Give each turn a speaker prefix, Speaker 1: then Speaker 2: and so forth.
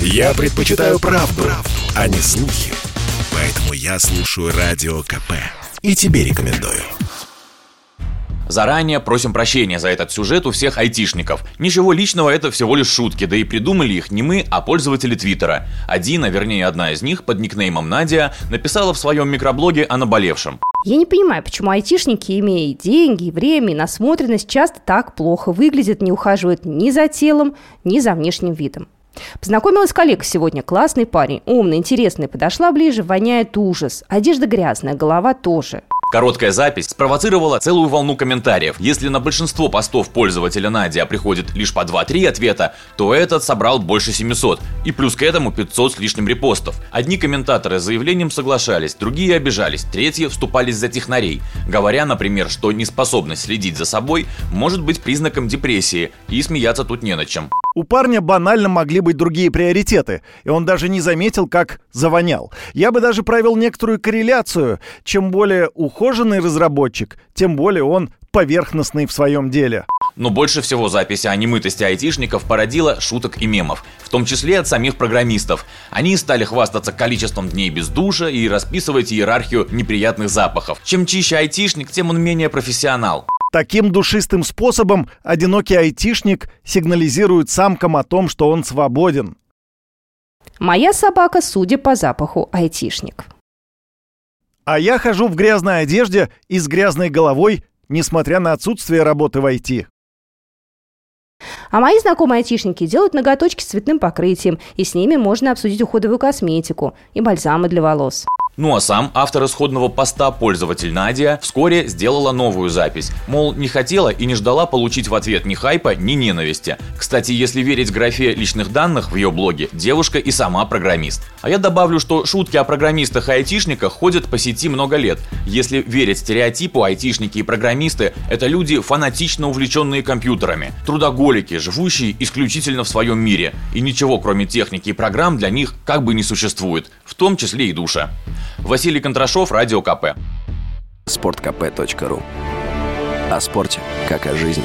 Speaker 1: Я предпочитаю правду, правду, а не слухи. Поэтому я слушаю Радио КП. И тебе рекомендую.
Speaker 2: Заранее просим прощения за этот сюжет у всех айтишников. Ничего личного, это всего лишь шутки, да и придумали их не мы, а пользователи Твиттера. Один, а вернее одна из них, под никнеймом Надя, написала в своем микроблоге о наболевшем.
Speaker 3: Я не понимаю, почему айтишники, имея деньги, время и насмотренность, часто так плохо выглядят, не ухаживают ни за телом, ни за внешним видом. Познакомилась коллега сегодня, классный парень, умный, интересный, подошла ближе, воняет ужас, одежда грязная, голова тоже.
Speaker 2: Короткая запись спровоцировала целую волну комментариев. Если на большинство постов пользователя Надя приходит лишь по 2-3 ответа, то этот собрал больше 700. И плюс к этому 500 с лишним репостов. Одни комментаторы с заявлением соглашались, другие обижались, третьи вступались за технарей, говоря, например, что неспособность следить за собой может быть признаком депрессии, и смеяться тут не над чем.
Speaker 4: У парня банально могли быть другие приоритеты, и он даже не заметил, как завонял. Я бы даже провел некоторую корреляцию. Чем более ухоженный разработчик, тем более он поверхностный в своем деле.
Speaker 2: Но больше всего записи о немытости айтишников породила шуток и мемов, в том числе от самих программистов. Они стали хвастаться количеством дней без душа и расписывать иерархию неприятных запахов. Чем чище айтишник, тем он менее профессионал.
Speaker 4: Таким душистым способом одинокий айтишник сигнализирует самкам о том, что он свободен.
Speaker 3: Моя собака, судя по запаху, айтишник.
Speaker 4: А я хожу в грязной одежде и с грязной головой, несмотря на отсутствие работы в IT.
Speaker 3: А мои знакомые айтишники делают ноготочки с цветным покрытием, и с ними можно обсудить уходовую косметику и бальзамы для волос.
Speaker 2: Ну а сам автор исходного поста, пользователь Надя, вскоре сделала новую запись. Мол, не хотела и не ждала получить в ответ ни хайпа, ни ненависти. Кстати, если верить графе личных данных в ее блоге, девушка и сама программист. А я добавлю, что шутки о программистах и айтишниках ходят по сети много лет. Если верить стереотипу, айтишники и программисты – это люди, фанатично увлеченные компьютерами, трудоголики, живущие исключительно в своем мире. И ничего, кроме техники и программ, для них как бы не существует, в том числе и душа. Василий Контрашов, Радио КП.
Speaker 5: Спорткп.ру О спорте, как о жизни.